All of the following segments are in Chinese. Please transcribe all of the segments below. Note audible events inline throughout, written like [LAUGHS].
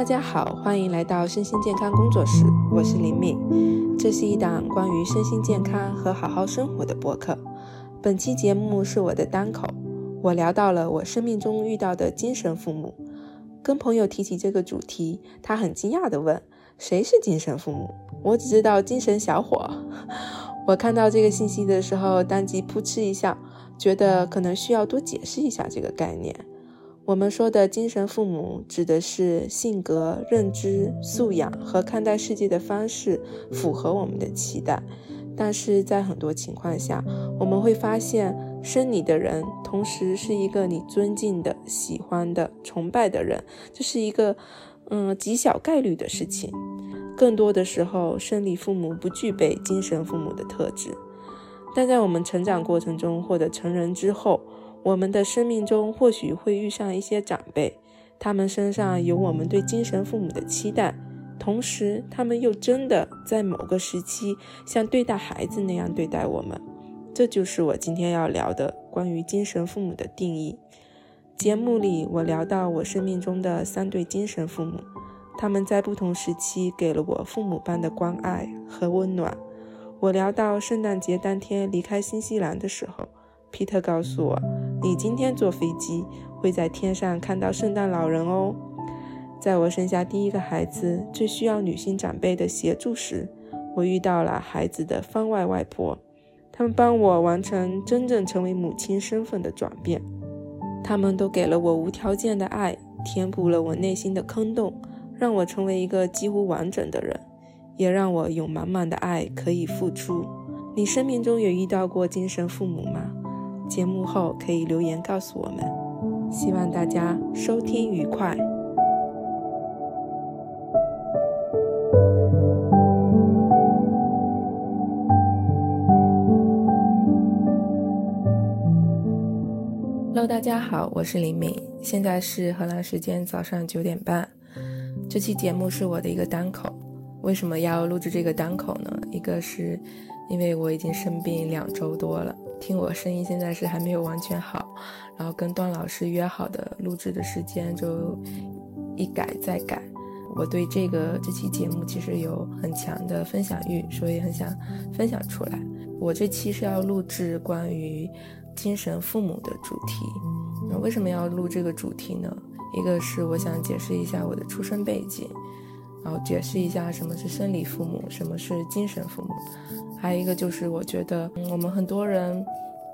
大家好，欢迎来到身心健康工作室，我是林敏。这是一档关于身心健康和好好生活的播客。本期节目是我的单口，我聊到了我生命中遇到的精神父母。跟朋友提起这个主题，他很惊讶地问：“谁是精神父母？”我只知道精神小伙。[LAUGHS] 我看到这个信息的时候，当即扑哧一笑，觉得可能需要多解释一下这个概念。我们说的精神父母，指的是性格、认知、素养和看待世界的方式符合我们的期待。但是在很多情况下，我们会发现，生你的人同时是一个你尊敬的、喜欢的、崇拜的人，这是一个嗯极小概率的事情。更多的时候，生理父母不具备精神父母的特质。但在我们成长过程中或者成人之后，我们的生命中或许会遇上一些长辈，他们身上有我们对精神父母的期待，同时他们又真的在某个时期像对待孩子那样对待我们。这就是我今天要聊的关于精神父母的定义。节目里我聊到我生命中的三对精神父母，他们在不同时期给了我父母般的关爱和温暖。我聊到圣诞节当天离开新西兰的时候，皮特告诉我。你今天坐飞机会在天上看到圣诞老人哦。在我生下第一个孩子最需要女性长辈的协助时，我遇到了孩子的方外外婆，他们帮我完成真正成为母亲身份的转变。他们都给了我无条件的爱，填补了我内心的坑洞，让我成为一个几乎完整的人，也让我有满满的爱可以付出。你生命中有遇到过精神父母吗？节目后可以留言告诉我们，希望大家收听愉快。Hello，大家好，我是林敏，现在是荷兰时间早上九点半。这期节目是我的一个单口，为什么要录制这个单口呢？一个是因为我已经生病两周多了。听我声音，现在是还没有完全好，然后跟段老师约好的录制的时间就一改再改。我对这个这期节目其实有很强的分享欲，所以很想分享出来。我这期是要录制关于精神父母的主题。那为什么要录这个主题呢？一个是我想解释一下我的出生背景，然后解释一下什么是生理父母，什么是精神父母。还有一个就是，我觉得我们很多人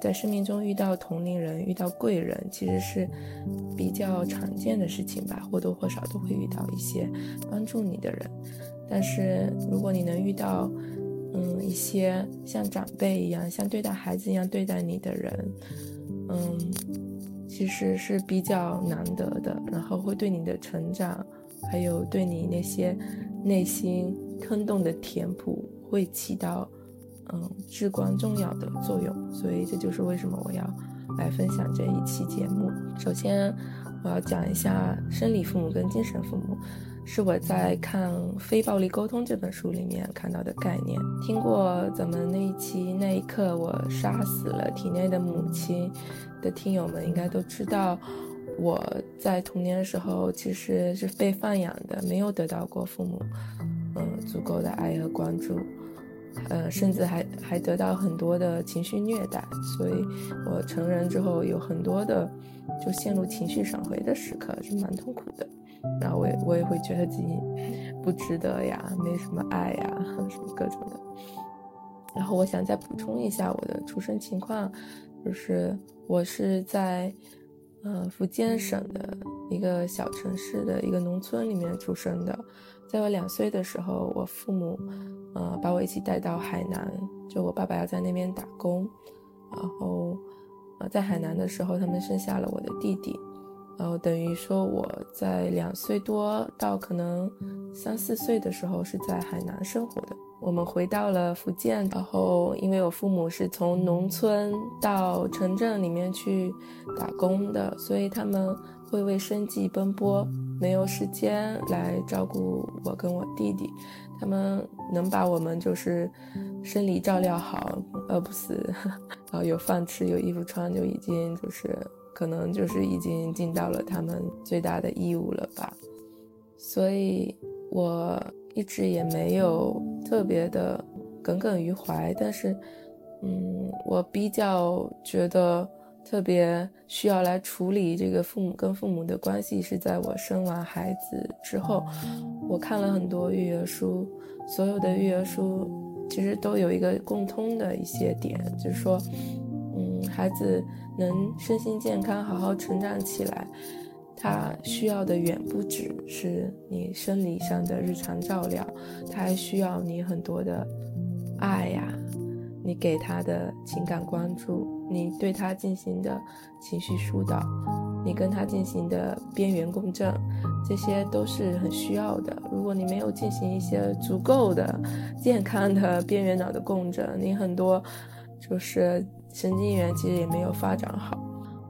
在生命中遇到同龄人、遇到贵人，其实是比较常见的事情吧，或多或少都会遇到一些帮助你的人。但是如果你能遇到，嗯，一些像长辈一样、像对待孩子一样对待你的人，嗯，其实是比较难得的，然后会对你的成长，还有对你那些内心坑洞的填补，会起到。嗯，至关重要的作用，所以这就是为什么我要来分享这一期节目。首先，我要讲一下生理父母跟精神父母，是我在看《非暴力沟通》这本书里面看到的概念。听过咱们那一期那一刻我杀死了体内的母亲的听友们，应该都知道，我在童年的时候其实是被放养的，没有得到过父母嗯足够的爱和关注。呃，甚至还还得到很多的情绪虐待，所以我成人之后有很多的就陷入情绪闪回的时刻，是蛮痛苦的。然后我也我也会觉得自己不值得呀，没什么爱呀，[LAUGHS] 什么各种的。然后我想再补充一下我的出生情况，就是我是在呃福建省的一个小城市的一个农村里面出生的。在我两岁的时候，我父母，呃，把我一起带到海南，就我爸爸要在那边打工，然后，呃，在海南的时候，他们生下了我的弟弟，然后等于说我在两岁多到可能三四岁的时候是在海南生活的。我们回到了福建，然后因为我父母是从农村到城镇里面去打工的，所以他们。会为生计奔波，没有时间来照顾我跟我弟弟。他们能把我们就是生理照料好，饿不死，然后有饭吃、有衣服穿，就已经就是可能就是已经尽到了他们最大的义务了吧。所以我一直也没有特别的耿耿于怀。但是，嗯，我比较觉得特别需要来处理这个父母跟父母的关系，是在我生完孩子之后。我看了很多育儿书，所有的育儿书其实都有一个共通的一些点，就是说，嗯，孩子能身心健康、好好成长起来。他需要的远不只是你生理上的日常照料，他还需要你很多的爱呀，你给他的情感关注，你对他进行的情绪疏导，你跟他进行的边缘共振，这些都是很需要的。如果你没有进行一些足够的健康的边缘脑的共振，你很多就是神经元其实也没有发展好。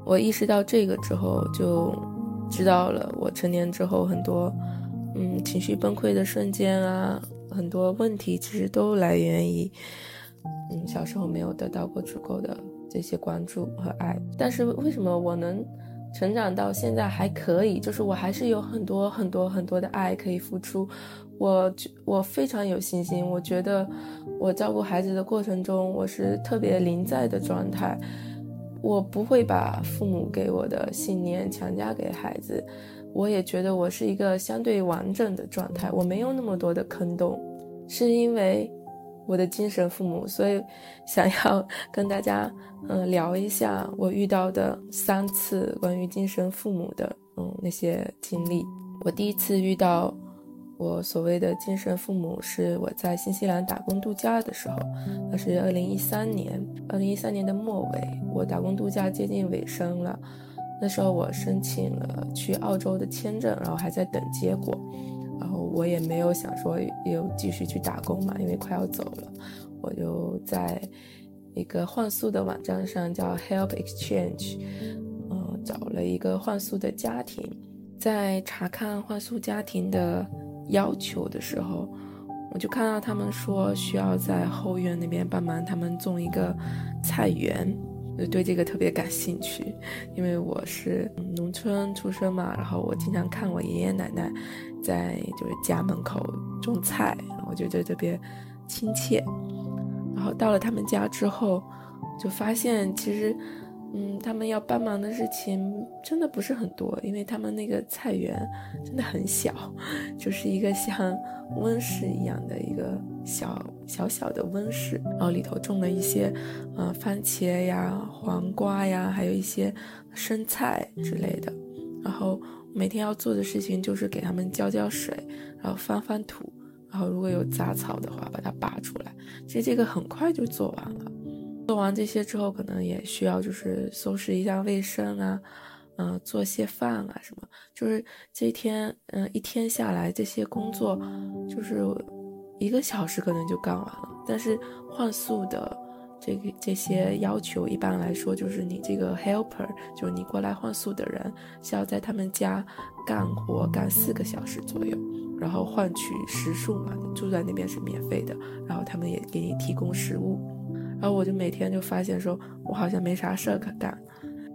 我意识到这个之后就。知道了，我成年之后很多，嗯，情绪崩溃的瞬间啊，很多问题其实都来源于，嗯，小时候没有得到过足够的这些关注和爱。但是为什么我能成长到现在还可以？就是我还是有很多很多很多的爱可以付出。我我非常有信心，我觉得我照顾孩子的过程中，我是特别临在的状态。我不会把父母给我的信念强加给孩子，我也觉得我是一个相对完整的状态，我没有那么多的坑洞，是因为我的精神父母，所以 [LAUGHS] 想要跟大家嗯聊一下我遇到的三次关于精神父母的嗯那些经历。我第一次遇到。我所谓的精神父母是我在新西兰打工度假的时候，那是二零一三年，二零一三年的末尾，我打工度假接近尾声了。那时候我申请了去澳洲的签证，然后还在等结果，然后我也没有想说又继续去打工嘛，因为快要走了，我就在一个换宿的网站上叫 Help Exchange，嗯，找了一个换宿的家庭，在查看换宿家庭的。要求的时候，我就看到他们说需要在后院那边帮忙他们种一个菜园，就对这个特别感兴趣。因为我是农村出生嘛，然后我经常看我爷爷奶奶在就是家门口种菜，我觉得特别亲切。然后到了他们家之后，就发现其实。嗯，他们要帮忙的事情真的不是很多，因为他们那个菜园真的很小，[LAUGHS] 就是一个像温室一样的一个小小小的温室，然后里头种了一些，呃，番茄呀、黄瓜呀，还有一些生菜之类的。然后每天要做的事情就是给它们浇浇水，然后翻翻土，然后如果有杂草的话把它拔出来。其实这个很快就做完了。做完这些之后，可能也需要就是收拾一下卫生啊，嗯，做些饭啊什么。就是这一天，嗯，一天下来这些工作，就是一个小时可能就干完了。但是换宿的这个这些要求，一般来说就是你这个 helper，就是你过来换宿的人，是要在他们家干活干四个小时左右，然后换取食宿嘛，住在那边是免费的，然后他们也给你提供食物。然后我就每天就发现，说我好像没啥事儿可干。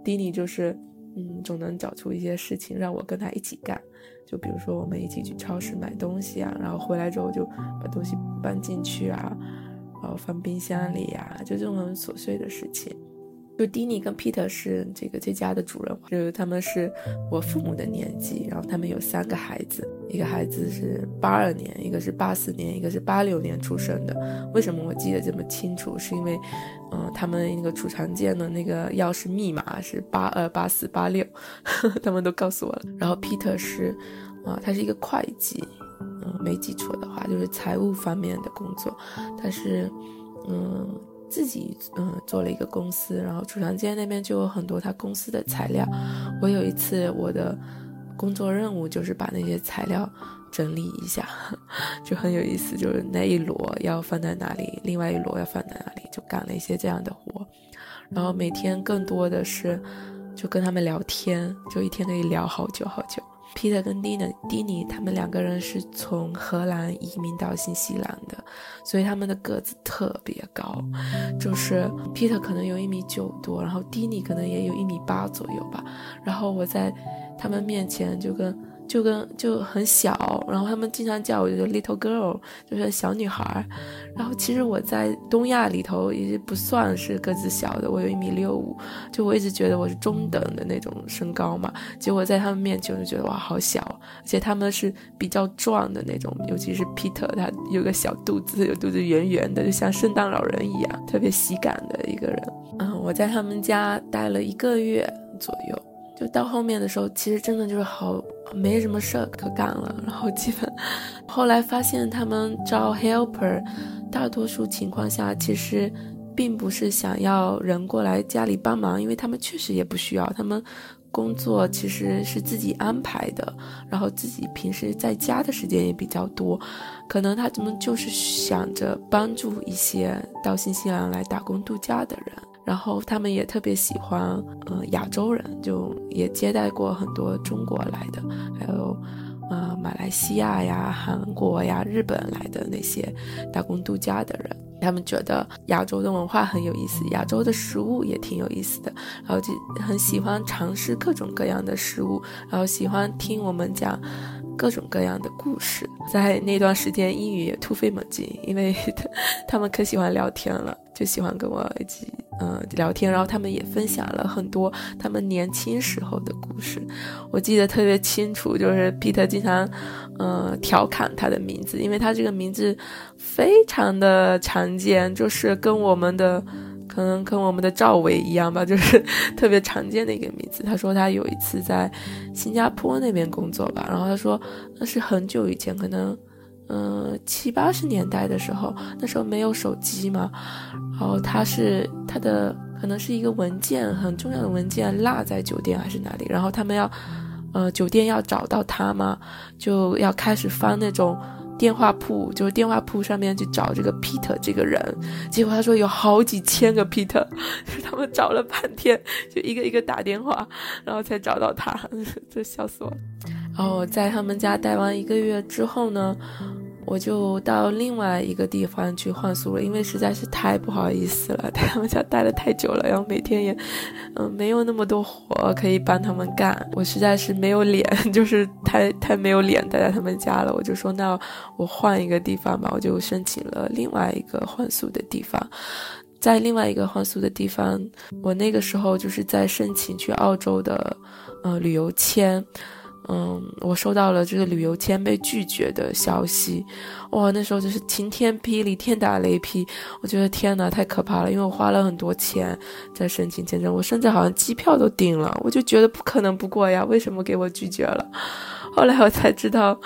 迪尼就是，嗯，总能找出一些事情让我跟他一起干。就比如说，我们一起去超市买东西啊，然后回来之后就把东西搬进去啊，然后放冰箱里呀，就这种很琐碎的事情。就迪尼跟 Peter 是这个这家的主人，就是他们是我父母的年纪，然后他们有三个孩子，一个孩子是八二年，一个是八四年，一个是八六年出生的。为什么我记得这么清楚？是因为，嗯，他们那个储藏间的那个钥匙密码是八二八四八六，[LAUGHS] 他们都告诉我了。然后 Peter 是，啊，他是一个会计，嗯，没记错的话就是财务方面的工作，他是，嗯。自己嗯做了一个公司，然后储藏间那边就有很多他公司的材料。我有一次我的工作任务就是把那些材料整理一下，[LAUGHS] 就很有意思，就是那一摞要放在哪里，另外一摞要放在哪里，就干了一些这样的活。然后每天更多的是就跟他们聊天，就一天可以聊好久好久。Peter 跟 Dina、迪尼他们两个人是从荷兰移民到新西兰的，所以他们的个子特别高，就是 Peter 可能有一米九多，然后迪尼可能也有一米八左右吧。然后我在他们面前就跟就跟就很小，然后他们经常叫我就 little girl，就是小女孩。然后其实我在东亚里头也不算是个子小的，我有一米六五，就我一直觉得我是中等的那种身高嘛。结果在他们面前我就觉得哇好小，而且他们是比较壮的那种，尤其是 Peter，他有个小肚子，有肚子圆圆的，就像圣诞老人一样，特别喜感的一个人。嗯，我在他们家待了一个月左右。就到后面的时候，其实真的就是好没什么事儿可干了。然后基本后来发现他们招 helper，大多数情况下其实并不是想要人过来家里帮忙，因为他们确实也不需要。他们工作其实是自己安排的，然后自己平时在家的时间也比较多，可能他们就是想着帮助一些到新西兰来打工度假的人。然后他们也特别喜欢，呃，亚洲人，就也接待过很多中国来的，还有，呃，马来西亚呀、韩国呀、日本来的那些打工度假的人。他们觉得亚洲的文化很有意思，亚洲的食物也挺有意思的，然后就很喜欢尝试各种各样的食物，然后喜欢听我们讲。各种各样的故事，在那段时间英语也突飞猛进，因为 [LAUGHS] 他们可喜欢聊天了，就喜欢跟我一起嗯聊天，然后他们也分享了很多他们年轻时候的故事。我记得特别清楚，就是 Peter 经常嗯调侃他的名字，因为他这个名字非常的常见，就是跟我们的。可能跟我们的赵薇一样吧，就是特别常见的一个名字。他说他有一次在新加坡那边工作吧，然后他说那是很久以前，可能嗯七八十年代的时候，那时候没有手机嘛，然后他是他的可能是一个文件很重要的文件落在酒店还是哪里，然后他们要呃酒店要找到他嘛，就要开始翻那种。电话簿就是电话簿上面去找这个 Peter 这个人，结果他说有好几千个 Peter，[LAUGHS] 他们找了半天，就一个一个打电话，然后才找到他，[LAUGHS] 这笑死我了。然后在他们家待完一个月之后呢。我就到另外一个地方去换宿了，因为实在是太不好意思了，在 [LAUGHS] 他们家待了太久了，然后每天也，嗯，没有那么多活可以帮他们干，我实在是没有脸，[LAUGHS] 就是太太没有脸待在他们家了。我就说，那我换一个地方吧，我就申请了另外一个换宿的地方，在另外一个换宿的地方，我那个时候就是在申请去澳洲的，呃，旅游签。嗯，我收到了这个旅游签被拒绝的消息，哇，那时候就是晴天霹雳，天打雷劈，我觉得天哪，太可怕了，因为我花了很多钱在申请签证，我甚至好像机票都订了，我就觉得不可能不过呀，为什么给我拒绝了？[LAUGHS] 后来我才知道，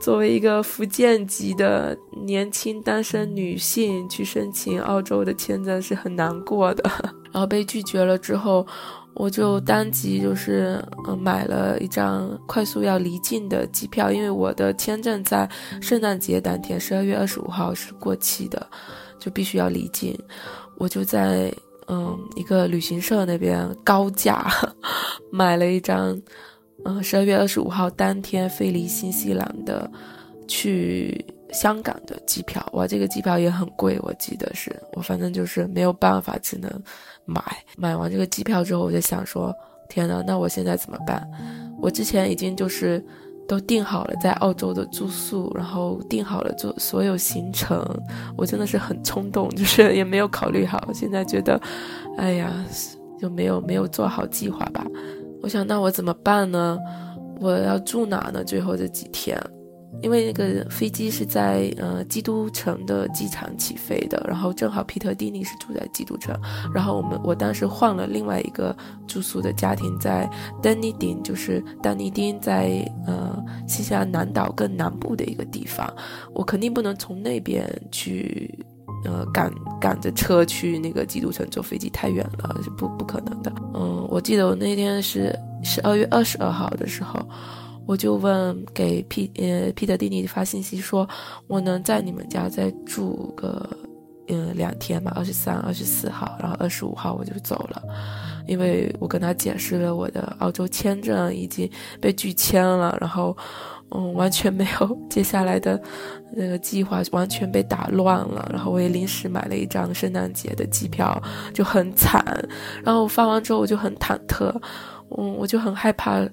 作为一个福建籍的年轻单身女性去申请澳洲的签证是很难过的，[LAUGHS] 然后被拒绝了之后。我就当即就是呃买了一张快速要离境的机票，因为我的签证在圣诞节当天十二月二十五号是过期的，就必须要离境。我就在嗯一个旅行社那边高价 [LAUGHS] 买了一张嗯十二月二十五号当天飞离新西兰的去香港的机票。哇，这个机票也很贵，我记得是我反正就是没有办法，只能。买买完这个机票之后，我就想说，天呐，那我现在怎么办？我之前已经就是都订好了在澳洲的住宿，然后订好了做所有行程，我真的是很冲动，就是也没有考虑好。现在觉得，哎呀，就没有没有做好计划吧。我想，那我怎么办呢？我要住哪呢？最后这几天？因为那个飞机是在呃基督城的机场起飞的，然后正好皮特蒂尼是住在基督城，然后我们我当时换了另外一个住宿的家庭在丹尼丁，就是丹尼丁在呃新西兰南岛更南部的一个地方，我肯定不能从那边去呃赶赶着车去那个基督城坐飞机太远了，是不不可能的。嗯，我记得我那天是十二月二十二号的时候。我就问给 P 呃 Peter 弟弟发信息说，我能在你们家再住个嗯两天吗？二十三、二十四号，然后二十五号我就走了，因为我跟他解释了我的澳洲签证已经被拒签了，然后嗯完全没有接下来的那个计划，完全被打乱了，然后我也临时买了一张圣诞节的机票，就很惨，然后发完之后我就很忐忑，嗯我就很害怕。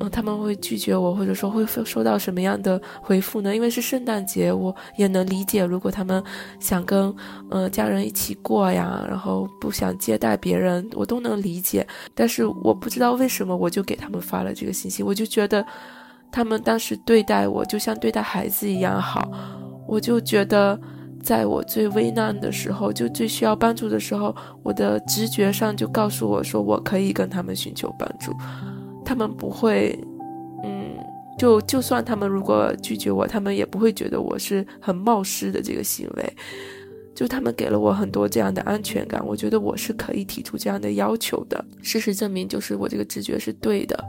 嗯，他们会拒绝我，或者说会收到什么样的回复呢？因为是圣诞节，我也能理解，如果他们想跟嗯家人一起过呀，然后不想接待别人，我都能理解。但是我不知道为什么，我就给他们发了这个信息，我就觉得他们当时对待我就像对待孩子一样好，我就觉得在我最危难的时候，就最需要帮助的时候，我的直觉上就告诉我说，我可以跟他们寻求帮助。他们不会，嗯，就就算他们如果拒绝我，他们也不会觉得我是很冒失的这个行为。就他们给了我很多这样的安全感，我觉得我是可以提出这样的要求的。事实证明，就是我这个直觉是对的。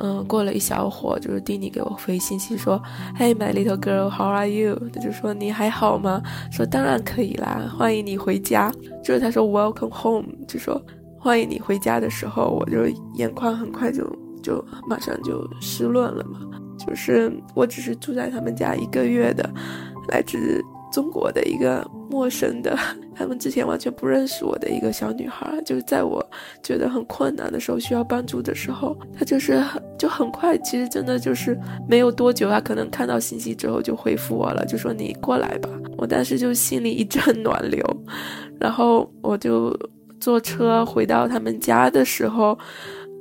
嗯，过了一小会儿，就是丁尼给我回信息说：“Hey my little girl, how are you？” 他就说：“你还好吗？”说：“当然可以啦，欢迎你回家。”就是他说 “Welcome home”，就说欢迎你回家的时候，我就眼眶很快就。就马上就失论了嘛，就是我只是住在他们家一个月的，来自中国的一个陌生的，他们之前完全不认识我的一个小女孩，就是在我觉得很困难的时候需要帮助的时候，她就是很就很快，其实真的就是没有多久，她可能看到信息之后就回复我了，就说你过来吧。我当时就心里一阵 [LAUGHS] 暖流，然后我就坐车回到他们家的时候。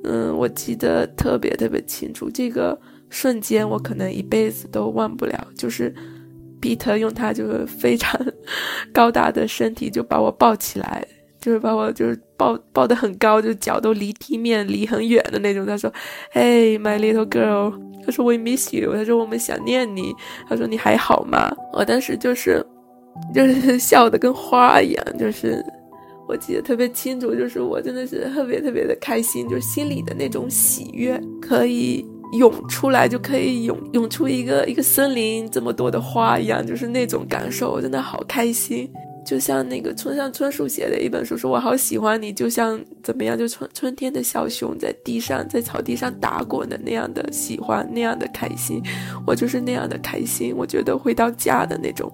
嗯，我记得特别特别清楚，这个瞬间我可能一辈子都忘不了。就是比特用他就是非常 [LAUGHS] 高大的身体就把我抱起来，就是把我就是抱抱得很高，就脚都离地面离很远的那种。他说：“Hey, my little girl。”他说：“We miss you。”他说：“我们想念你。”他说：“你还好吗？”我当时就是就是笑得跟花一样，就是。我记得特别清楚，就是我真的是特别特别的开心，就是心里的那种喜悦可以涌出来，就可以涌涌出一个一个森林这么多的花一样，就是那种感受，我真的好开心。就像那个村上春树写的一本书，说我好喜欢你，就像怎么样，就春春天的小熊在地上在草地上打滚的那样的喜欢，那样的开心，我就是那样的开心。我觉得回到家的那种。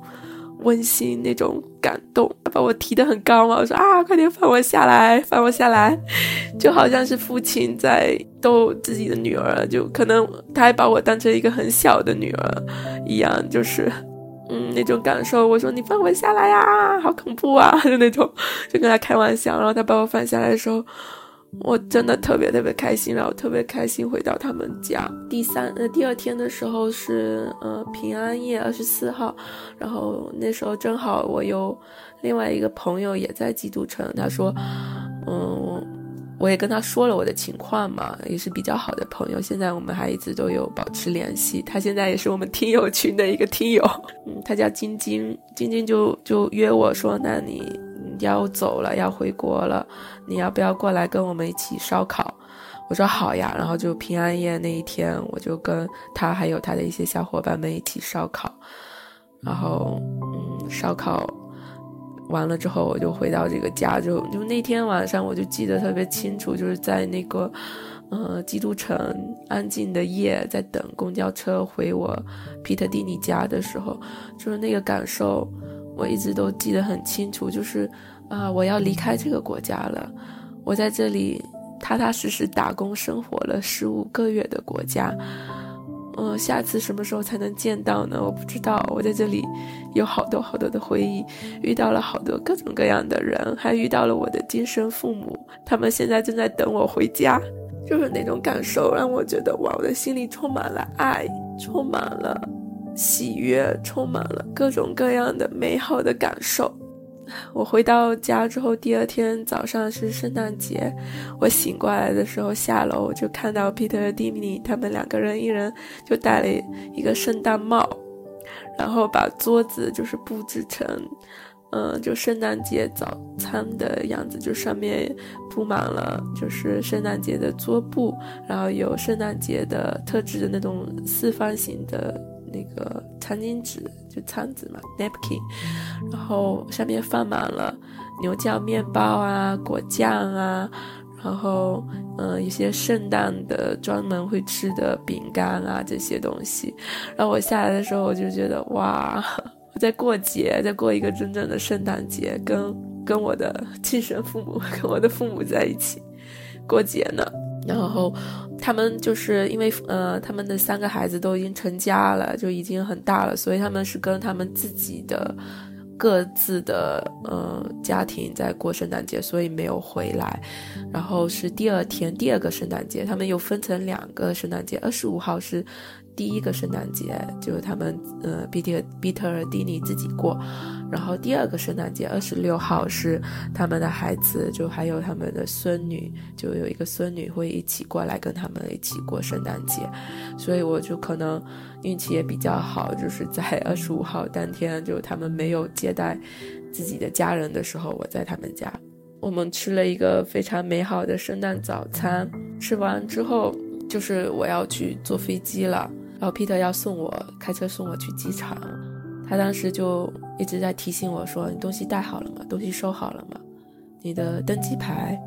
温馨那种感动，把我提得很高嘛。我说啊，快点放我下来，放我下来，就好像是父亲在逗自己的女儿，就可能他还把我当成一个很小的女儿一样，就是嗯那种感受。我说你放我下来呀，好恐怖啊，[LAUGHS] 就那种，就跟他开玩笑。然后他把我放下来的时候。我真的特别特别开心，然后特别开心回到他们家。第三呃第二天的时候是呃平安夜二十四号，然后那时候正好我有另外一个朋友也在基督城，他说，嗯，我也跟他说了我的情况嘛，也是比较好的朋友，现在我们还一直都有保持联系。他现在也是我们听友群的一个听友，嗯，他叫晶晶，晶晶就就约我说，那你。要走了，要回国了，你要不要过来跟我们一起烧烤？我说好呀。然后就平安夜那一天，我就跟他还有他的一些小伙伴们一起烧烤。然后，嗯，烧烤完了之后，我就回到这个家，就就那天晚上我就记得特别清楚，就是在那个，呃，基督城安静的夜，在等公交车回我皮特蒂尼家的时候，就是那个感受。我一直都记得很清楚，就是啊，我要离开这个国家了。我在这里踏踏实实打工生活了十五个月的国家，嗯，下次什么时候才能见到呢？我不知道。我在这里有好多好多的回忆，遇到了好多各种各样的人，还遇到了我的精神父母，他们现在正在等我回家。就是那种感受，让我觉得哇，我的心里充满了爱，充满了。喜悦充满了各种各样的美好的感受。我回到家之后，第二天早上是圣诞节。我醒过来的时候，下楼就看到 Peter 和 Dimmy 他们两个人一人就戴了一个圣诞帽，然后把桌子就是布置成，嗯，就圣诞节早餐的样子，就上面铺满了就是圣诞节的桌布，然后有圣诞节的特制的那种四方形的。那个餐巾纸就餐纸嘛，napkin，然后上面放满了牛角面包啊、果酱啊，然后嗯一些圣诞的专门会吃的饼干啊这些东西。然后我下来的时候，我就觉得哇，[LAUGHS] 我在过节，在过一个真正的圣诞节，跟跟我的亲生父母、跟我的父母在一起过节呢。然后他们就是因为呃，他们的三个孩子都已经成家了，就已经很大了，所以他们是跟他们自己的各自的呃家庭在过圣诞节，所以没有回来。然后是第二天第二个圣诞节，他们又分成两个圣诞节，二十五号是。第一个圣诞节就是他们呃，比特比特尔蒂尼自己过，然后第二个圣诞节二十六号是他们的孩子，就还有他们的孙女，就有一个孙女会一起过来跟他们一起过圣诞节，所以我就可能运气也比较好，就是在 [LAUGHS] 二十五号当天，就他们没有接待自己的家人的时候，我在他们家，我们吃了一个非常美好的圣诞早餐，吃完之后就是我要去坐飞机了。然后 Peter 要送我开车送我去机场，他当时就一直在提醒我说：“你东西带好了吗？东西收好了吗？你的登机牌、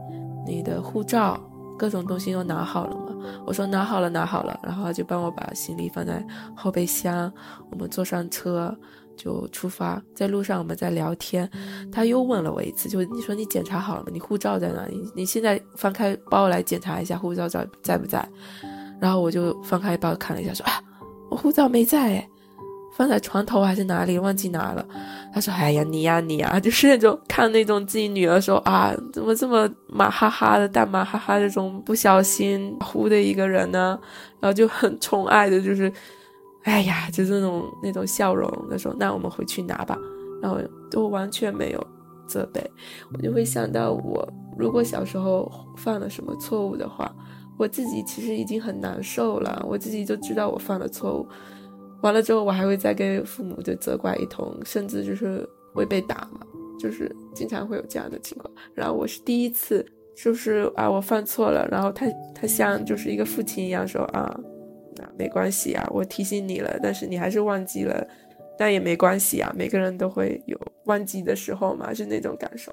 你的护照，各种东西都拿好了吗？”我说：“拿好了，拿好了。”然后他就帮我把行李放在后备箱，我们坐上车就出发。在路上我们在聊天，他又问了我一次：“就你说你检查好了吗？你护照在哪里？你现在翻开包来检查一下护照在在不在？”然后我就翻开包看了一下，说：“啊。”我护照没在，放在床头还是哪里，忘记拿了。他说：“哎呀，你呀你呀，[LAUGHS] 就是那种看那种自己女儿说啊，怎么这么马哈哈的，大马哈哈这种不小心呼的一个人呢？然后就很宠爱的，就是，哎呀，就是那种那种笑容。他说：那我们回去拿吧。然后都完全没有责备，我就会想到我如果小时候犯了什么错误的话。”我自己其实已经很难受了，我自己就知道我犯了错误，完了之后我还会再给父母就责怪一通，甚至就是会被打嘛，就是经常会有这样的情况。然后我是第一次，就是啊我犯错了，然后他他像就是一个父亲一样说啊，那没关系啊，我提醒你了，但是你还是忘记了，但也没关系啊，每个人都会有忘记的时候嘛，是那种感受，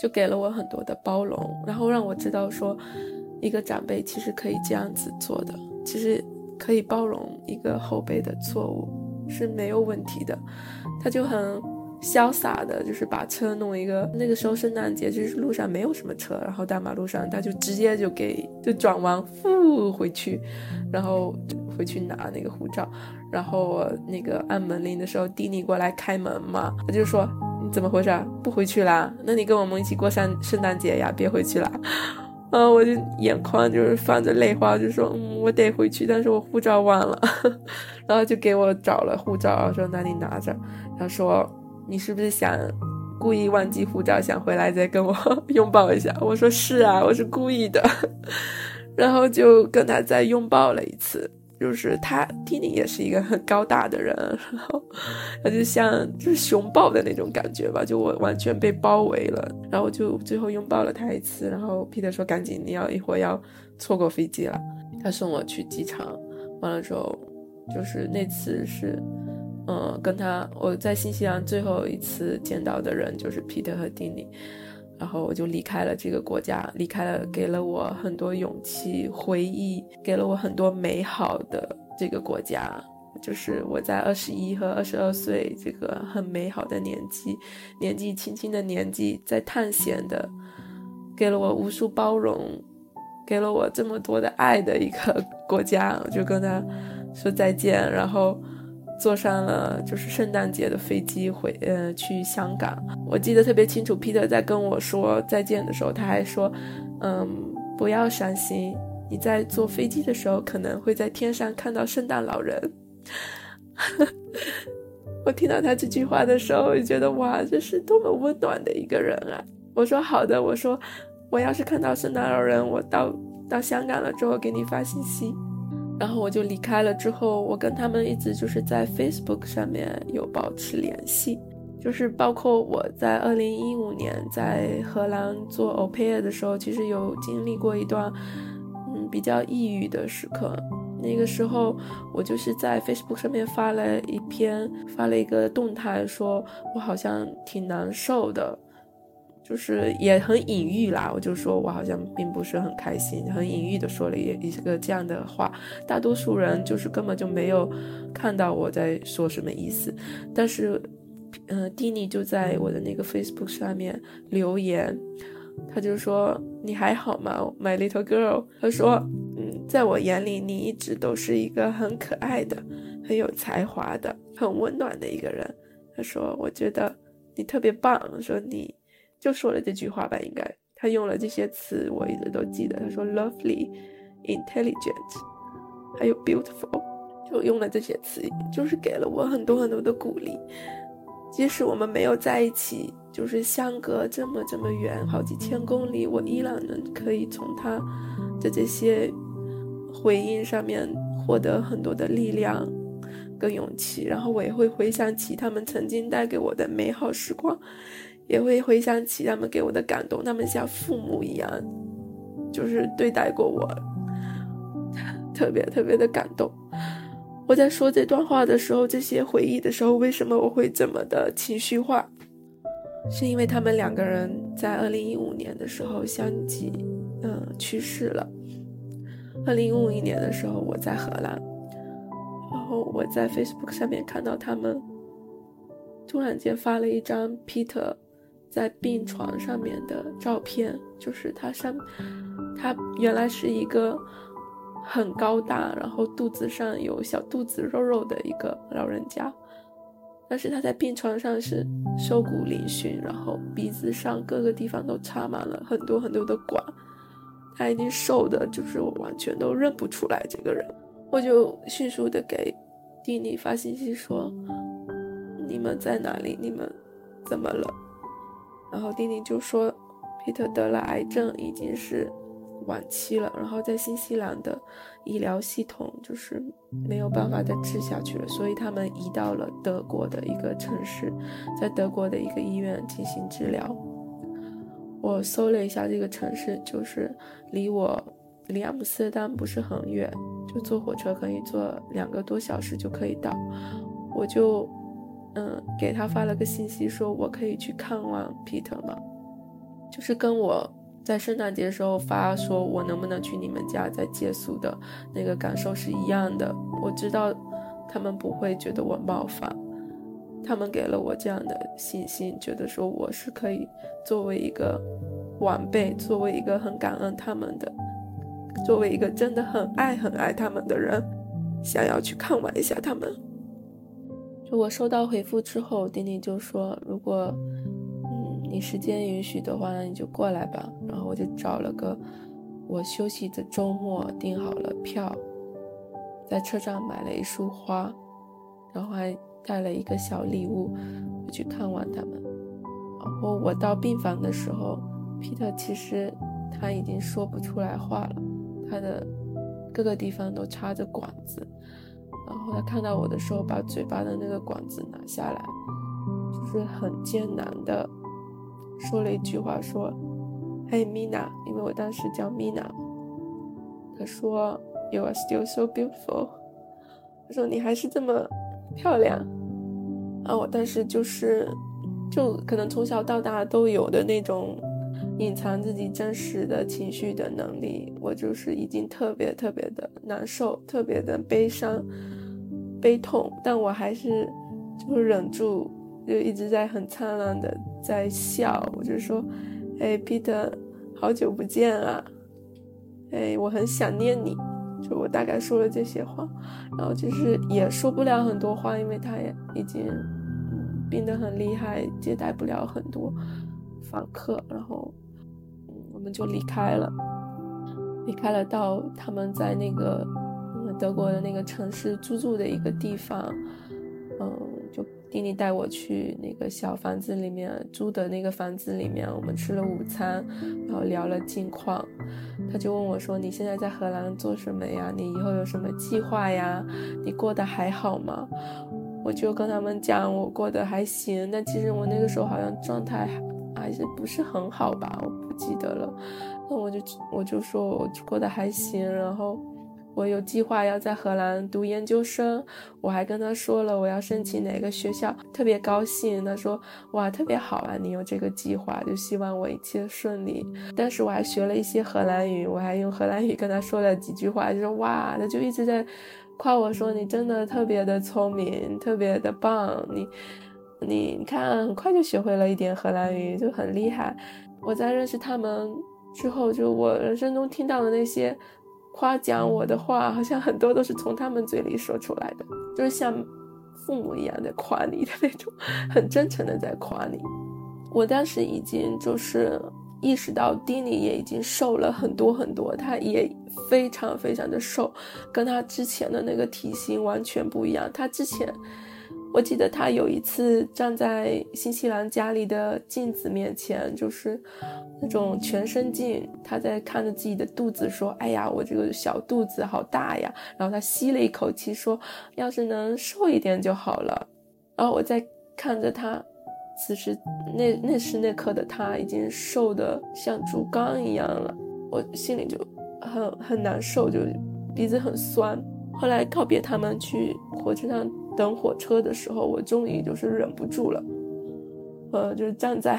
就给了我很多的包容，然后让我知道说。一个长辈其实可以这样子做的，其实可以包容一个后辈的错误是没有问题的。他就很潇洒的，就是把车弄一个。那个时候圣诞节就是路上没有什么车，然后大马路上他就直接就给就转弯，呼回去，然后回去拿那个护照。然后那个按门铃的时候，蒂尼过来开门嘛，他就说你怎么回事？不回去啦？那你跟我们一起过圣圣诞节呀？别回去了。[LAUGHS] 啊，我就眼眶就是泛着泪花，就说嗯，我得回去，但是我护照忘了，[LAUGHS] 然后就给我找了护照，说那你拿着。他说你是不是想故意忘记护照，想回来再跟我 [LAUGHS] 拥抱一下？我说是啊，我是故意的，[LAUGHS] 然后就跟他再拥抱了一次。就是他，蒂尼也是一个很高大的人，[LAUGHS] 然后他就像就是熊抱的那种感觉吧，就我完全被包围了，然后就最后拥抱了他一次，然后皮特说赶紧，你要一会儿要错过飞机了，他送我去机场，完了之后就是那次是，嗯，跟他我在新西兰最后一次见到的人就是皮特和蒂尼。然后我就离开了这个国家，离开了，给了我很多勇气、回忆，给了我很多美好的这个国家。就是我在二十一和二十二岁这个很美好的年纪，年纪轻轻的年纪，在探险的，给了我无数包容，给了我这么多的爱的一个国家，我就跟他说再见，然后。坐上了就是圣诞节的飞机回呃去香港，我记得特别清楚。Peter 在跟我说再见的时候，他还说：“嗯，不要伤心，你在坐飞机的时候可能会在天上看到圣诞老人。[LAUGHS] ”我听到他这句话的时候，就觉得哇，这是多么温暖的一个人啊！我说好的，我说我要是看到圣诞老人，我到到香港了之后给你发信息。然后我就离开了。之后我跟他们一直就是在 Facebook 上面有保持联系，就是包括我在二零一五年在荷兰做 o p a 的时候，其实有经历过一段嗯比较抑郁的时刻。那个时候我就是在 Facebook 上面发了一篇，发了一个动态，说我好像挺难受的。就是也很隐喻啦，我就说我好像并不是很开心，很隐喻的说了一一个这样的话。大多数人就是根本就没有看到我在说什么意思，但是，嗯，蒂尼就在我的那个 Facebook 上面留言，他就说：“你还好吗，My little girl？” 他说：“嗯，在我眼里，你一直都是一个很可爱的、很有才华的、很温暖的一个人。”他说：“我觉得你特别棒。”说你就说了这句话吧，应该他用了这些词，我一直都记得。他说：“lovely, intelligent，还有 beautiful。”就用了这些词，就是给了我很多很多的鼓励。即使我们没有在一起，就是相隔这么这么远，好几千公里，我依然能可以从他的这些回应上面获得很多的力量跟勇气。然后我也会回想起他们曾经带给我的美好时光，也会回想起他们给我的感动。他们像父母一样，就是对待过我，[LAUGHS] 特别特别的感动。我在说这段话的时候，这些回忆的时候，为什么我会这么的情绪化？是因为他们两个人在二零一五年的时候相继，嗯，去世了。二零一五年的时候，我在荷兰，然后我在 Facebook 上面看到他们突然间发了一张 Peter 在病床上面的照片，就是他上，他原来是一个。很高大，然后肚子上有小肚子肉肉的一个老人家，但是他在病床上是瘦骨嶙峋，然后鼻子上各个地方都插满了很多很多的管，他已经瘦的，就是我完全都认不出来这个人。我就迅速的给弟弟发信息说：“你们在哪里？你们怎么了？”然后丁丁就说：“皮特得了癌症，已经是。”晚期了，然后在新西兰的医疗系统就是没有办法再治下去了，所以他们移到了德国的一个城市，在德国的一个医院进行治疗。我搜了一下这个城市，就是离我离阿姆斯特丹不是很远，就坐火车可以坐两个多小时就可以到。我就嗯给他发了个信息，说我可以去看望 Peter 吗？就是跟我。在圣诞节时候发说，我能不能去你们家再借宿的那个感受是一样的。我知道他们不会觉得我冒犯，他们给了我这样的信心，觉得说我是可以作为一个晚辈，作为一个很感恩他们的，作为一个真的很爱很爱他们的人，想要去看望一下他们。就我收到回复之后，丁丁就说，如果。嗯你时间允许的话，那你就过来吧。然后我就找了个我休息的周末，订好了票，在车站买了一束花，然后还带了一个小礼物，去看望他们。然后我到病房的时候，皮特其实他已经说不出来话了，他的各个地方都插着管子。然后他看到我的时候，把嘴巴的那个管子拿下来，就是很艰难的。说了一句话，说：“嘿，Mina，因为我当时叫 Mina。”他说：“You are still so beautiful。”他说：“你还是这么漂亮。”啊，我当时就是，就可能从小到大都有的那种隐藏自己真实的情绪的能力。我就是已经特别特别的难受，特别的悲伤、悲痛，但我还是就是忍住。就一直在很灿烂的在笑，我就说，哎，Peter，好久不见啊，哎，我很想念你，就我大概说了这些话，然后就是也说不了很多话，因为他也已经病得很厉害，接待不了很多访客，然后我们就离开了，离开了到他们在那个德国的那个城市租住的一个地方，嗯。就弟弟带我去那个小房子里面租的那个房子里面，我们吃了午餐，然后聊了近况。他就问我说：“你现在在荷兰做什么呀？你以后有什么计划呀？你过得还好吗？”我就跟他们讲我过得还行，但其实我那个时候好像状态还是不是很好吧，我不记得了。那我就我就说我过得还行，然后。我有计划要在荷兰读研究生，我还跟他说了我要申请哪个学校，特别高兴。他说：“哇，特别好啊，你有这个计划，就希望我一切顺利。”但是我还学了一些荷兰语，我还用荷兰语跟他说了几句话，就说：“哇，他就一直在夸我说你真的特别的聪明，特别的棒，你，你你看，很快就学会了一点荷兰语，就很厉害。我在认识他们之后，就我人生中听到的那些夸奖我的话，好像很多都是从他们嘴里说出来的，就是像父母一样的夸你的那种，很真诚的在夸你。我当时已经就是意识到，丁尼也已经瘦了很多很多，他也非常非常的瘦，跟他之前的那个体型完全不一样。他之前。我记得他有一次站在新西兰家里的镜子面前，就是那种全身镜，他在看着自己的肚子，说：“哎呀，我这个小肚子好大呀。”然后他吸了一口气，说：“要是能瘦一点就好了。”然后我在看着他，此时那那时那刻的他已经瘦的像竹竿一样了，我心里就很很难受，就鼻子很酸。后来告别他们去火车上。等火车的时候，我终于就是忍不住了，呃，就是站在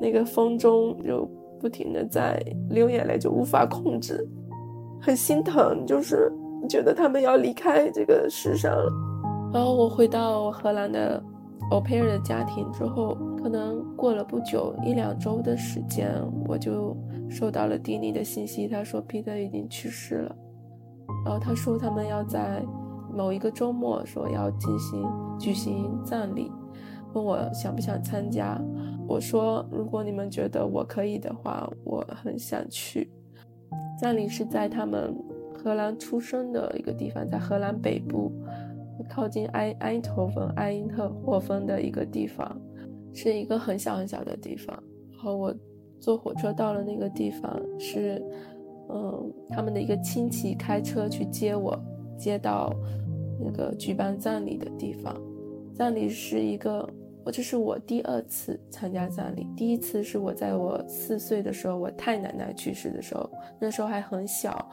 那个风中，就不停的在流眼泪，就无法控制，很心疼，就是觉得他们要离开这个世上了。然后我回到荷兰的 au pair 的家庭之后，可能过了不久一两周的时间，我就收到了迪尼的信息，他说彼得已经去世了，然后他说他们要在。某一个周末说要进行举行葬礼，问我想不想参加。我说如果你们觉得我可以的话，我很想去。葬礼是在他们荷兰出生的一个地方，在荷兰北部，靠近埃埃因托芬埃因特霍芬的一个地方，是一个很小很小的地方。然后我坐火车到了那个地方，是嗯他们的一个亲戚开车去接我。接到那个举办葬礼的地方，葬礼是一个，我这是我第二次参加葬礼。第一次是我在我四岁的时候，我太奶奶去世的时候，那时候还很小，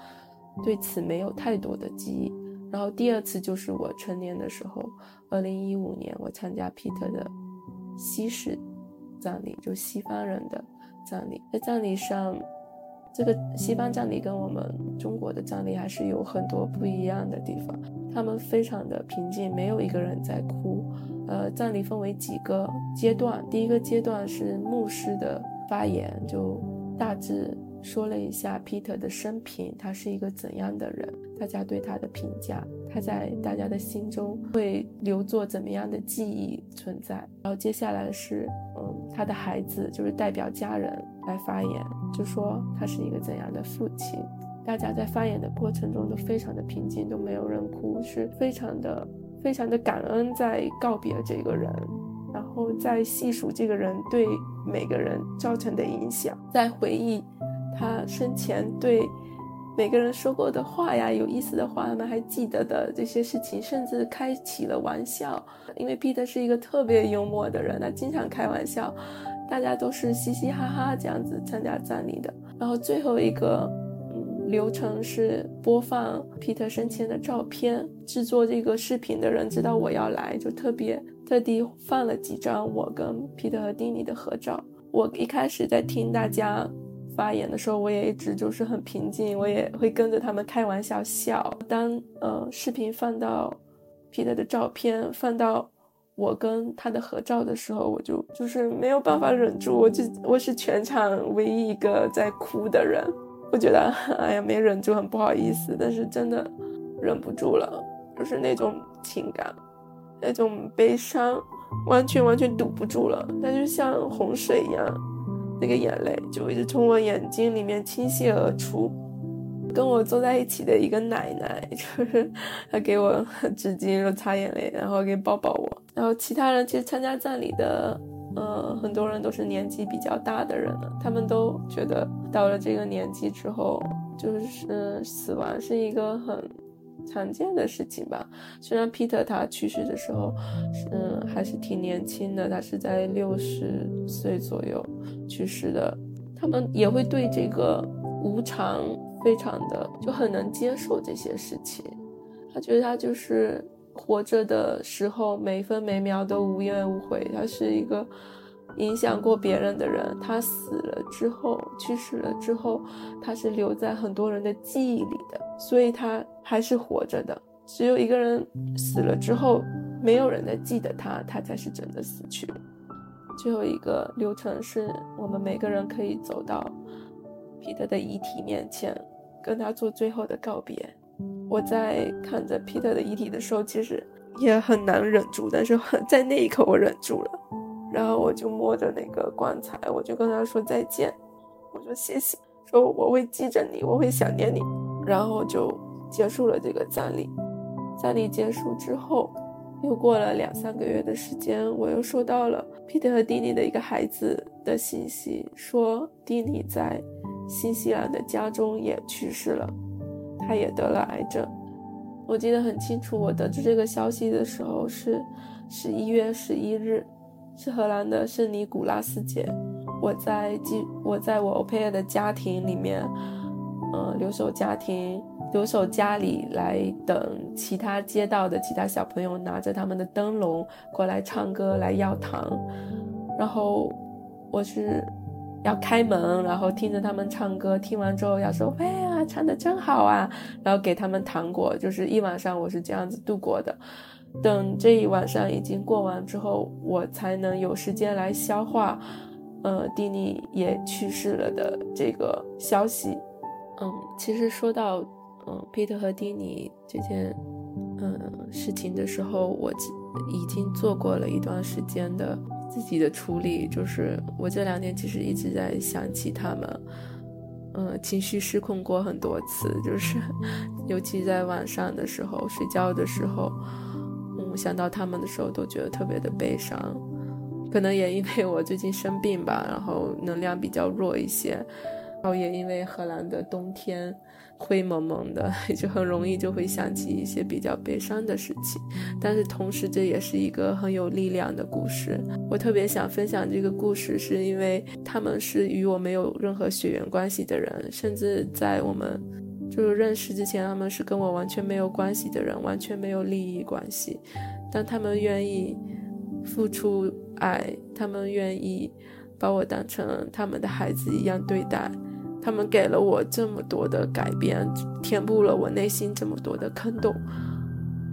对此没有太多的记忆。然后第二次就是我成年的时候，二零一五年我参加 Peter 的西式葬礼，就西方人的葬礼，在葬礼上。这个西方葬礼跟我们中国的葬礼还是有很多不一样的地方，他们非常的平静，没有一个人在哭。呃，葬礼分为几个阶段，第一个阶段是牧师的发言，就大致。说了一下 Peter 的生平，他是一个怎样的人？大家对他的评价，他在大家的心中会留作怎么样的记忆存在？然后接下来是，嗯，他的孩子就是代表家人来发言，就说他是一个怎样的父亲。大家在发言的过程中都非常的平静，都没有人哭，是非常的非常的感恩，在告别这个人，然后在细数这个人对每个人造成的影响，在回忆。他生前对每个人说过的话呀，有意思的话，他们还记得的这些事情，甚至开起了玩笑。因为 Peter 是一个特别幽默的人，他经常开玩笑，大家都是嘻嘻哈哈这样子参加葬礼的。然后最后一个流程是播放 Peter 生前的照片。制作这个视频的人知道我要来，就特别特地放了几张我跟 Peter 和 Dinny 的合照。我一开始在听大家。发言的时候，我也一直就是很平静，我也会跟着他们开玩笑笑。当呃视频放到 Peter 的照片，放到我跟他的合照的时候，我就就是没有办法忍住，我就我是全场唯一一个在哭的人。我觉得哎呀没忍住，很不好意思，但是真的忍不住了，就是那种情感，那种悲伤，完全完全堵不住了，它就像洪水一样。那个眼泪就一直从我眼睛里面倾泻而出。跟我坐在一起的一个奶奶，[LAUGHS] 就是她给我 [LAUGHS] 纸巾，擦眼泪，然后给抱抱我。然后其他人其实参加葬礼的，呃，很多人都是年纪比较大的人了，他们都觉得到了这个年纪之后，就是死亡是一个很。常见的事情吧。虽然 Peter 他去世的时候，嗯，还是挺年轻的，他是在六十岁左右去世的。他们也会对这个无常非常的就很能接受这些事情。他觉得他就是活着的时候每分每秒都无怨无悔。他是一个。影响过别人的人，他死了之后，去世了之后，他是留在很多人的记忆里的，所以他还是活着的。只有一个人死了之后，没有人在记得他，他才是真的死去。最后一个流程是我们每个人可以走到彼得的遗体面前，跟他做最后的告别。我在看着彼得的遗体的时候，其实也很难忍住，但是在那一刻我忍住了。然后我就摸着那个棺材，我就跟他说再见，我说谢谢，说我会记着你，我会想念你。然后就结束了这个葬礼。葬礼结束之后。又过了两三个月的时间，我又收到了皮特和蒂尼的一个孩子的信息，说蒂尼在新西兰的家中也去世了，他也得了癌症。我记得很清楚，我得知这个消息的时候是十一月十一日，是荷兰的圣尼古拉斯节。我在记我在我欧佩尔的家庭里面，呃，留守家庭。留守家里来等其他街道的其他小朋友拿着他们的灯笼过来唱歌来要糖，然后我是要开门，然后听着他们唱歌，听完之后要说哎呀唱的真好啊，然后给他们糖果，就是一晚上我是这样子度过的。等这一晚上已经过完之后，我才能有时间来消化，呃，蒂尼也去世了的这个消息。嗯，其实说到。嗯，皮特和蒂尼这件嗯事情的时候，我已经做过了一段时间的自己的处理，就是我这两天其实一直在想起他们，嗯，情绪失控过很多次，就是 [LAUGHS] 尤其在晚上的时候睡觉的时候，嗯，想到他们的时候都觉得特别的悲伤，可能也因为我最近生病吧，然后能量比较弱一些，然后也因为荷兰的冬天。灰蒙蒙的，[LAUGHS] 就很容易就会想起一些比较悲伤的事情，但是同时这也是一个很有力量的故事。我特别想分享这个故事，是因为他们是与我没有任何血缘关系的人，甚至在我们就是认识之前，他们是跟我完全没有关系的人，完全没有利益关系。但他们愿意付出爱，他们愿意把我当成他们的孩子一样对待。他们给了我这么多的改变，填补了我内心这么多的坑洞，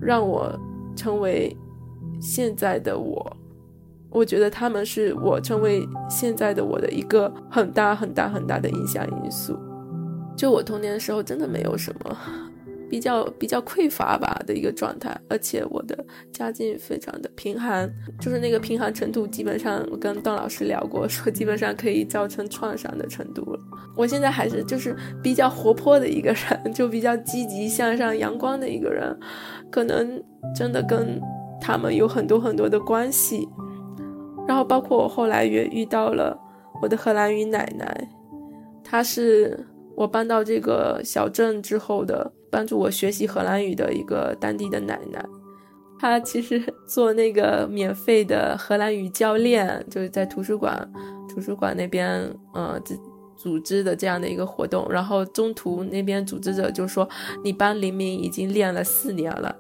让我成为现在的我。我觉得他们是我成为现在的我的一个很大很大很大的影响因素。就我童年的时候，真的没有什么。比较比较匮乏吧的一个状态，而且我的家境非常的贫寒，就是那个贫寒程度，基本上我跟邓老师聊过，说基本上可以造成创伤的程度了。我现在还是就是比较活泼的一个人，就比较积极向上、阳光的一个人，可能真的跟他们有很多很多的关系。然后包括我后来也遇到了我的荷兰语奶奶，她是我搬到这个小镇之后的。帮助我学习荷兰语的一个当地的奶奶，她其实做那个免费的荷兰语教练，就是在图书馆图书馆那边，呃，组组织的这样的一个活动。然后中途那边组织者就说：“你帮黎明已经练了四年了。”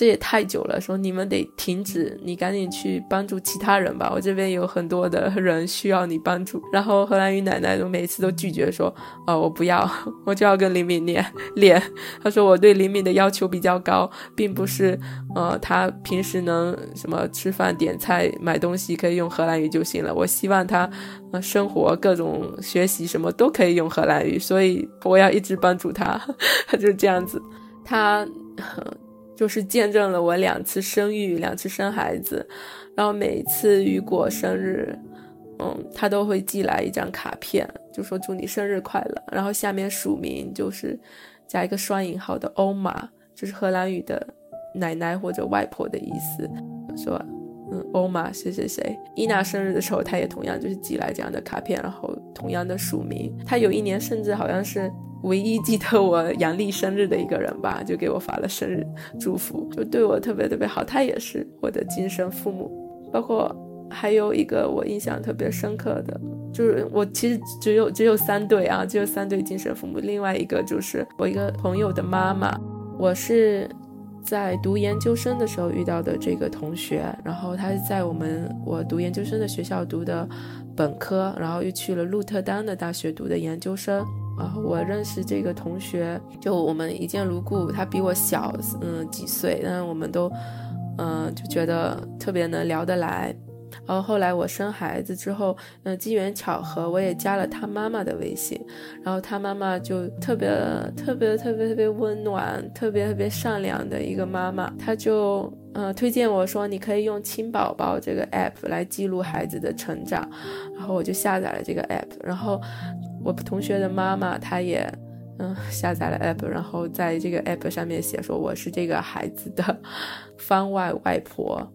这也太久了，说你们得停止，你赶紧去帮助其他人吧。我这边有很多的人需要你帮助。然后荷兰语奶奶都每次都拒绝说，哦，我不要，[LAUGHS] 我就要跟林敏练练。他说我对林敏的要求比较高，并不是，呃，他平时能什么吃饭、点菜、买东西可以用荷兰语就行了。我希望他，呃，生活各种学习什么都可以用荷兰语，所以我要一直帮助他。他 [LAUGHS] 就这样子，他。[LAUGHS] 就是见证了我两次生育，两次生孩子，然后每次雨果生日，嗯，他都会寄来一张卡片，就说祝你生日快乐，然后下面署名就是加一个双引号的欧玛，就是荷兰语的奶奶或者外婆的意思，说嗯欧玛谁谁谁。伊娜生日的时候，他也同样就是寄来这样的卡片，然后同样的署名。他有一年甚至好像是。唯一记得我阳历生日的一个人吧，就给我发了生日祝福，就对我特别特别好。他也是我的亲生父母，包括还有一个我印象特别深刻的，就是我其实只有只有三对啊，只有三对亲生父母。另外一个就是我一个朋友的妈妈，我是在读研究生的时候遇到的这个同学，然后他是在我们我读研究生的学校读的本科，然后又去了鹿特丹的大学读的研究生。然后我认识这个同学，就我们一见如故。他比我小，嗯，几岁，但我们都，嗯，就觉得特别能聊得来。然后后来我生孩子之后，嗯，机缘巧合，我也加了他妈妈的微信，然后他妈妈就特别特别特别特别温暖，特别特别善良的一个妈妈，她就嗯推荐我说你可以用亲宝宝这个 app 来记录孩子的成长，然后我就下载了这个 app，然后我同学的妈妈她也嗯下载了 app，然后在这个 app 上面写说我是这个孩子的番外外婆。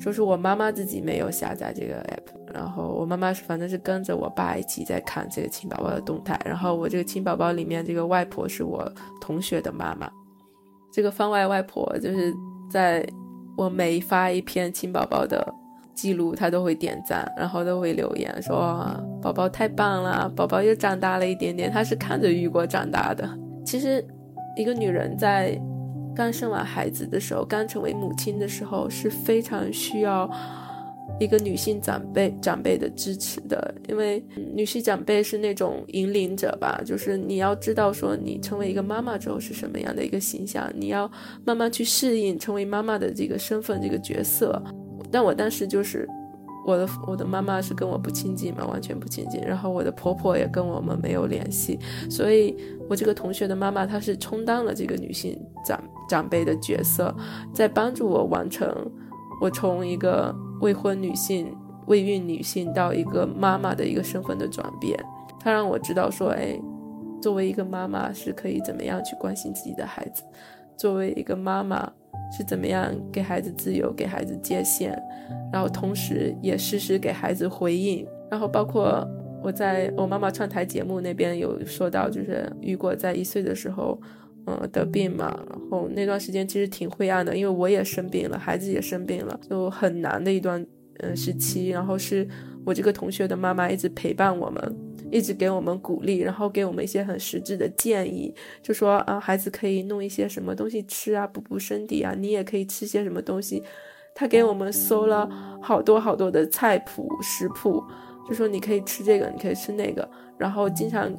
说是我妈妈自己没有下载这个 app，然后我妈妈是反正是跟着我爸一起在看这个亲宝宝的动态，然后我这个亲宝宝里面这个外婆是我同学的妈妈，这个番外外婆就是在我每发一篇亲宝宝的记录，她都会点赞，然后都会留言说宝宝太棒了，宝宝又长大了一点点，她是看着雨果长大的。其实一个女人在。刚生完孩子的时候，刚成为母亲的时候，是非常需要一个女性长辈长辈的支持的，因为女性长辈是那种引领者吧，就是你要知道说你成为一个妈妈之后是什么样的一个形象，你要慢慢去适应成为妈妈的这个身份这个角色。但我当时就是。我的我的妈妈是跟我不亲近嘛，完全不亲近。然后我的婆婆也跟我们没有联系，所以我这个同学的妈妈她是充当了这个女性长长辈的角色，在帮助我完成我从一个未婚女性、未孕女性到一个妈妈的一个身份的转变。她让我知道说，哎，作为一个妈妈是可以怎么样去关心自己的孩子，作为一个妈妈。是怎么样给孩子自由，给孩子界限，然后同时也实时给孩子回应。然后包括我在我妈妈串台节目那边有说到，就是雨果在一岁的时候，嗯，得病嘛，然后那段时间其实挺灰暗的，因为我也生病了，孩子也生病了，就很难的一段嗯时期。然后是我这个同学的妈妈一直陪伴我们。一直给我们鼓励，然后给我们一些很实质的建议，就说啊，孩子可以弄一些什么东西吃啊，补补身体啊，你也可以吃些什么东西。他给我们搜了好多好多的菜谱食谱，就说你可以吃这个，你可以吃那个。然后经常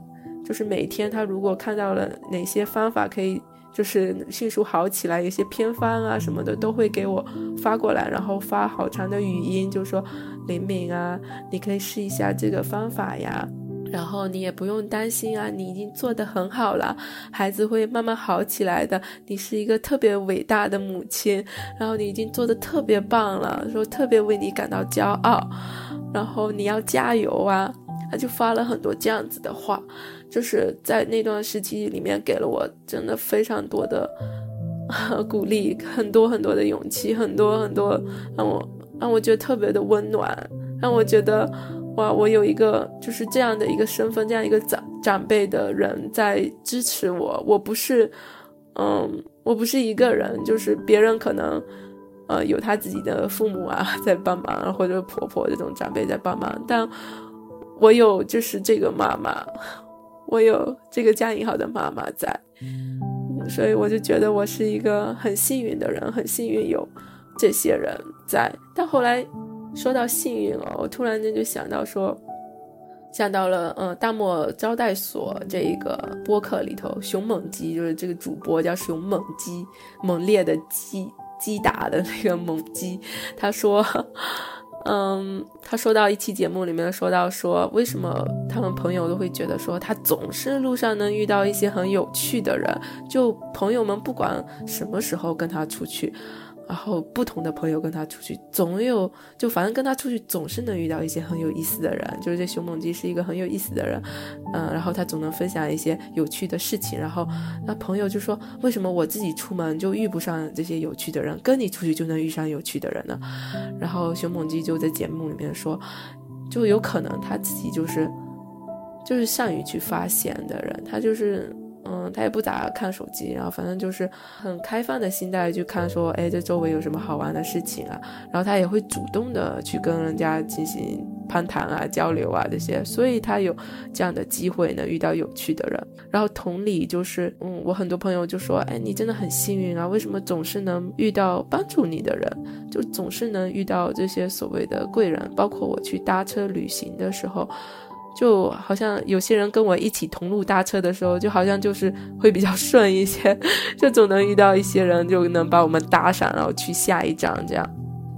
就是每天他如果看到了哪些方法可以就是迅速好起来，有些偏方啊什么的都会给我发过来，然后发好长的语音，就说林敏啊，你可以试一下这个方法呀。然后你也不用担心啊，你已经做得很好了，孩子会慢慢好起来的。你是一个特别伟大的母亲，然后你已经做得特别棒了，说特别为你感到骄傲，然后你要加油啊！他就发了很多这样子的话，就是在那段时期里面给了我真的非常多的鼓励，很多很多的勇气，很多很多让我让我觉得特别的温暖，让我觉得。哇，我有一个就是这样的一个身份，这样一个长长辈的人在支持我。我不是，嗯，我不是一个人，就是别人可能，呃，有他自己的父母啊 [LAUGHS] 在帮忙，或者婆婆这种长辈在帮忙，但我有就是这个妈妈，我有这个加引号的妈妈在，所以我就觉得我是一个很幸运的人，很幸运有这些人在。但后来。说到幸运哦，我突然间就想到说，想到了嗯，大漠招待所这一个播客里头，熊猛鸡就是这个主播叫熊猛鸡，猛烈的鸡击打的那个猛鸡，他说，嗯，他说到一期节目里面说到说，为什么他们朋友都会觉得说他总是路上能遇到一些很有趣的人，就朋友们不管什么时候跟他出去。然后不同的朋友跟他出去，总有就反正跟他出去总是能遇到一些很有意思的人，就是这熊猛鸡是一个很有意思的人，嗯，然后他总能分享一些有趣的事情，然后那朋友就说为什么我自己出门就遇不上这些有趣的人，跟你出去就能遇上有趣的人呢？然后熊猛鸡就在节目里面说，就有可能他自己就是就是善于去发现的人，他就是。嗯，他也不咋看手机，然后反正就是很开放的心态去看，说，哎，这周围有什么好玩的事情啊？然后他也会主动的去跟人家进行攀谈啊、交流啊这些，所以他有这样的机会能，遇到有趣的人。然后同理就是，嗯，我很多朋友就说，哎，你真的很幸运啊，为什么总是能遇到帮助你的人，就总是能遇到这些所谓的贵人？包括我去搭车旅行的时候。就好像有些人跟我一起同路搭车的时候，就好像就是会比较顺一些，[LAUGHS] 就总能遇到一些人，就能把我们搭上，然后去下一站这样。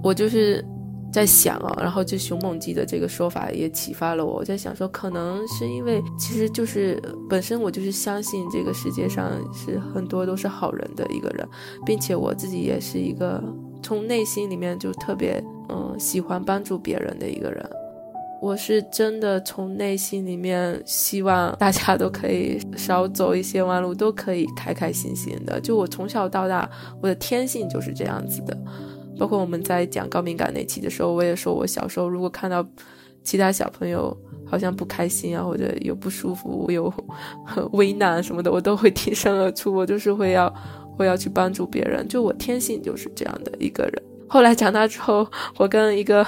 我就是在想啊，然后就熊猛鸡的这个说法也启发了我。我在想说，可能是因为其实就是本身我就是相信这个世界上是很多都是好人的一个人，并且我自己也是一个从内心里面就特别嗯喜欢帮助别人的一个人。我是真的从内心里面希望大家都可以少走一些弯路，都可以开开心心的。就我从小到大，我的天性就是这样子的。包括我们在讲高敏感那期的时候，我也说我小时候如果看到其他小朋友好像不开心啊，或者有不舒服、有危难什么的，我都会挺身而出，我就是会要会要去帮助别人。就我天性就是这样的一个人。后来长大之后，我跟一个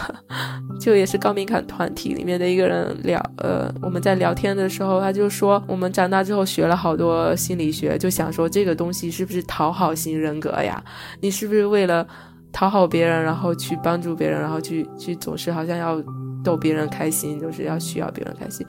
就也是高敏感团体里面的一个人聊，呃，我们在聊天的时候，他就说我们长大之后学了好多心理学，就想说这个东西是不是讨好型人格呀？你是不是为了？讨好别人，然后去帮助别人，然后去去总是好像要逗别人开心，就是要需要别人开心。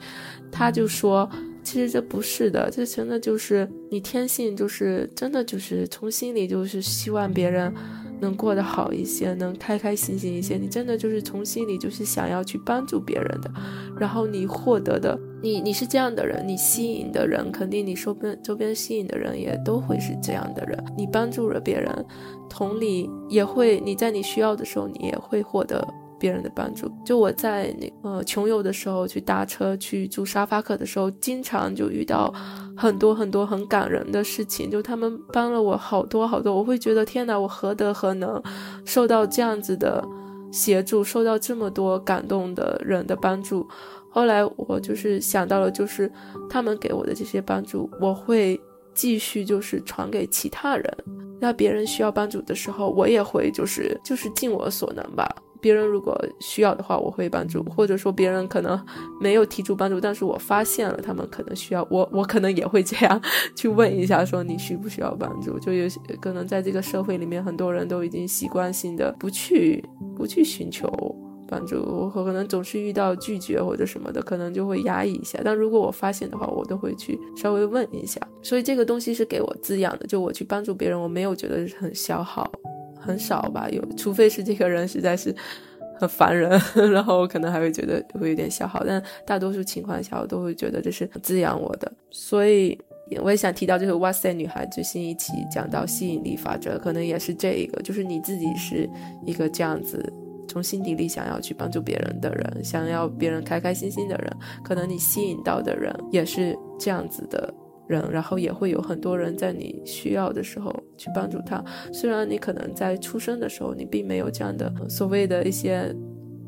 他就说，其实这不是的，这真的就是你天性，就是真的就是从心里就是希望别人。能过得好一些，能开开心心一些，你真的就是从心里就是想要去帮助别人的，然后你获得的，你你是这样的人，你吸引的人肯定你周边周边吸引的人也都会是这样的人，你帮助了别人，同理也会你在你需要的时候，你也会获得。别人的帮助，就我在那呃穷游的时候去搭车去住沙发客的时候，经常就遇到很多很多很感人的事情，就他们帮了我好多好多，我会觉得天哪，我何德何能，受到这样子的协助，受到这么多感动的人的帮助。后来我就是想到了，就是他们给我的这些帮助，我会继续就是传给其他人，那别人需要帮助的时候，我也会就是就是尽我所能吧。别人如果需要的话，我会帮助；或者说别人可能没有提出帮助，但是我发现了他们可能需要我，我可能也会这样去问一下，说你需不需要帮助？就有些可能在这个社会里面，很多人都已经习惯性的不去不去寻求帮助，我可能总是遇到拒绝或者什么的，可能就会压抑一下。但如果我发现的话，我都会去稍微问一下。所以这个东西是给我滋养的，就我去帮助别人，我没有觉得很消耗。很少吧，有，除非是这个人实在是很烦人，[LAUGHS] 然后我可能还会觉得会有点消耗，但大多数情况下我都会觉得这是滋养我的。所以我也想提到，就是哇塞女孩最新一期讲到吸引力法则，可能也是这一个，就是你自己是一个这样子从心底里想要去帮助别人的人，想要别人开开心心的人，可能你吸引到的人也是这样子的。人，然后也会有很多人在你需要的时候去帮助他。虽然你可能在出生的时候你并没有这样的所谓的一些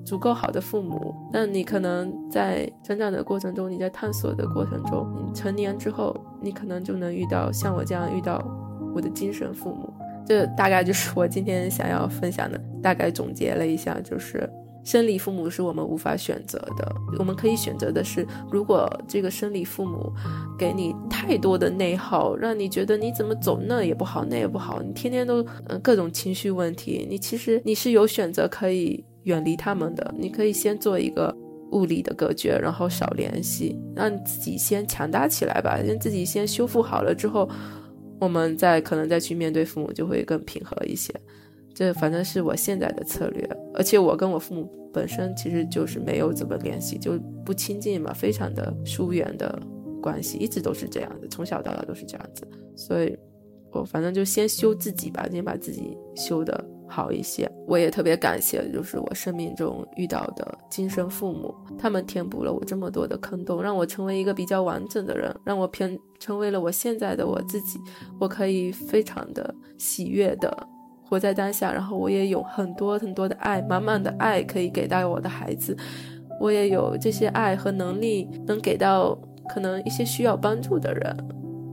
足够好的父母，但你可能在成长的过程中，你在探索的过程中，你成年之后，你可能就能遇到像我这样遇到我的精神父母。这大概就是我今天想要分享的。大概总结了一下，就是。生理父母是我们无法选择的，我们可以选择的是，如果这个生理父母给你太多的内耗，让你觉得你怎么走那也不好，那也不好，你天天都嗯各种情绪问题，你其实你是有选择可以远离他们的，你可以先做一个物理的隔绝，然后少联系，让自己先强大起来吧，让自己先修复好了之后，我们再可能再去面对父母就会更平和一些。这反正是我现在的策略，而且我跟我父母本身其实就是没有怎么联系，就不亲近嘛，非常的疏远的关系，一直都是这样子，从小到大都是这样子。所以，我反正就先修自己吧，先把自己修得好一些。我也特别感谢，就是我生命中遇到的今生父母，他们填补了我这么多的坑洞，让我成为一个比较完整的人，让我偏成为了我现在的我自己。我可以非常的喜悦的。活在当下，然后我也有很多很多的爱，满满的爱可以给到我的孩子，我也有这些爱和能力能给到可能一些需要帮助的人，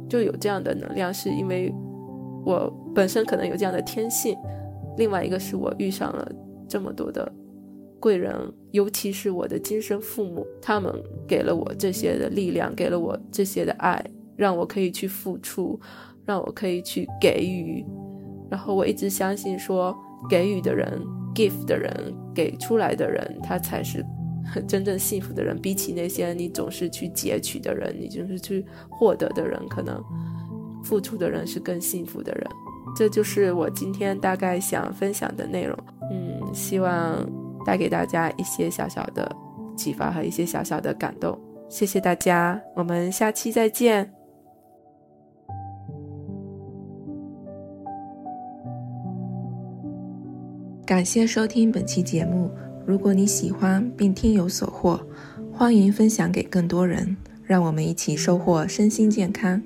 就有这样的能量，是因为我本身可能有这样的天性。另外一个是我遇上了这么多的贵人，尤其是我的亲生父母，他们给了我这些的力量，给了我这些的爱，让我可以去付出，让我可以去给予。然后我一直相信，说给予的人、give 的人、给出来的人，他才是 [LAUGHS] 真正幸福的人，比起那些你总是去截取的人，你就是去获得的人，可能付出的人是更幸福的人。这就是我今天大概想分享的内容。嗯，希望带给大家一些小小的启发和一些小小的感动。谢谢大家，我们下期再见。感谢收听本期节目。如果你喜欢并听有所获，欢迎分享给更多人，让我们一起收获身心健康。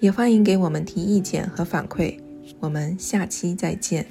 也欢迎给我们提意见和反馈。我们下期再见。